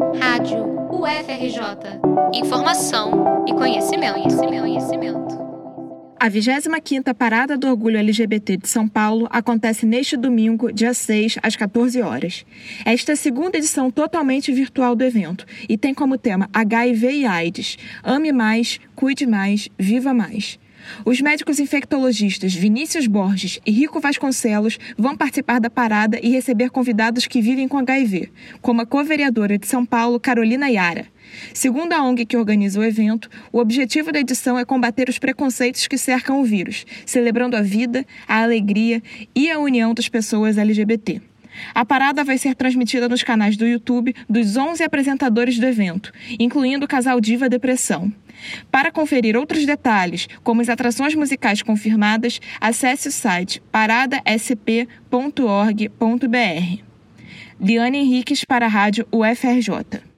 Rádio UFRJ. Informação e conhecimento, conhecimento, conhecimento. A 25ª Parada do Orgulho LGBT de São Paulo acontece neste domingo, dia 6, às 14 horas. Esta é a segunda edição totalmente virtual do evento e tem como tema HIV e AIDS. Ame mais, cuide mais, viva mais. Os médicos infectologistas Vinícius Borges e Rico Vasconcelos vão participar da parada e receber convidados que vivem com HIV, como a co-vereadora de São Paulo, Carolina Yara. Segundo a ONG que organiza o evento, o objetivo da edição é combater os preconceitos que cercam o vírus, celebrando a vida, a alegria e a união das pessoas LGBT. A parada vai ser transmitida nos canais do YouTube dos 11 apresentadores do evento, incluindo o casal Diva Depressão. Para conferir outros detalhes, como as atrações musicais confirmadas, acesse o site paradasp.org.br. Liane Henriques para a Rádio UFRJ.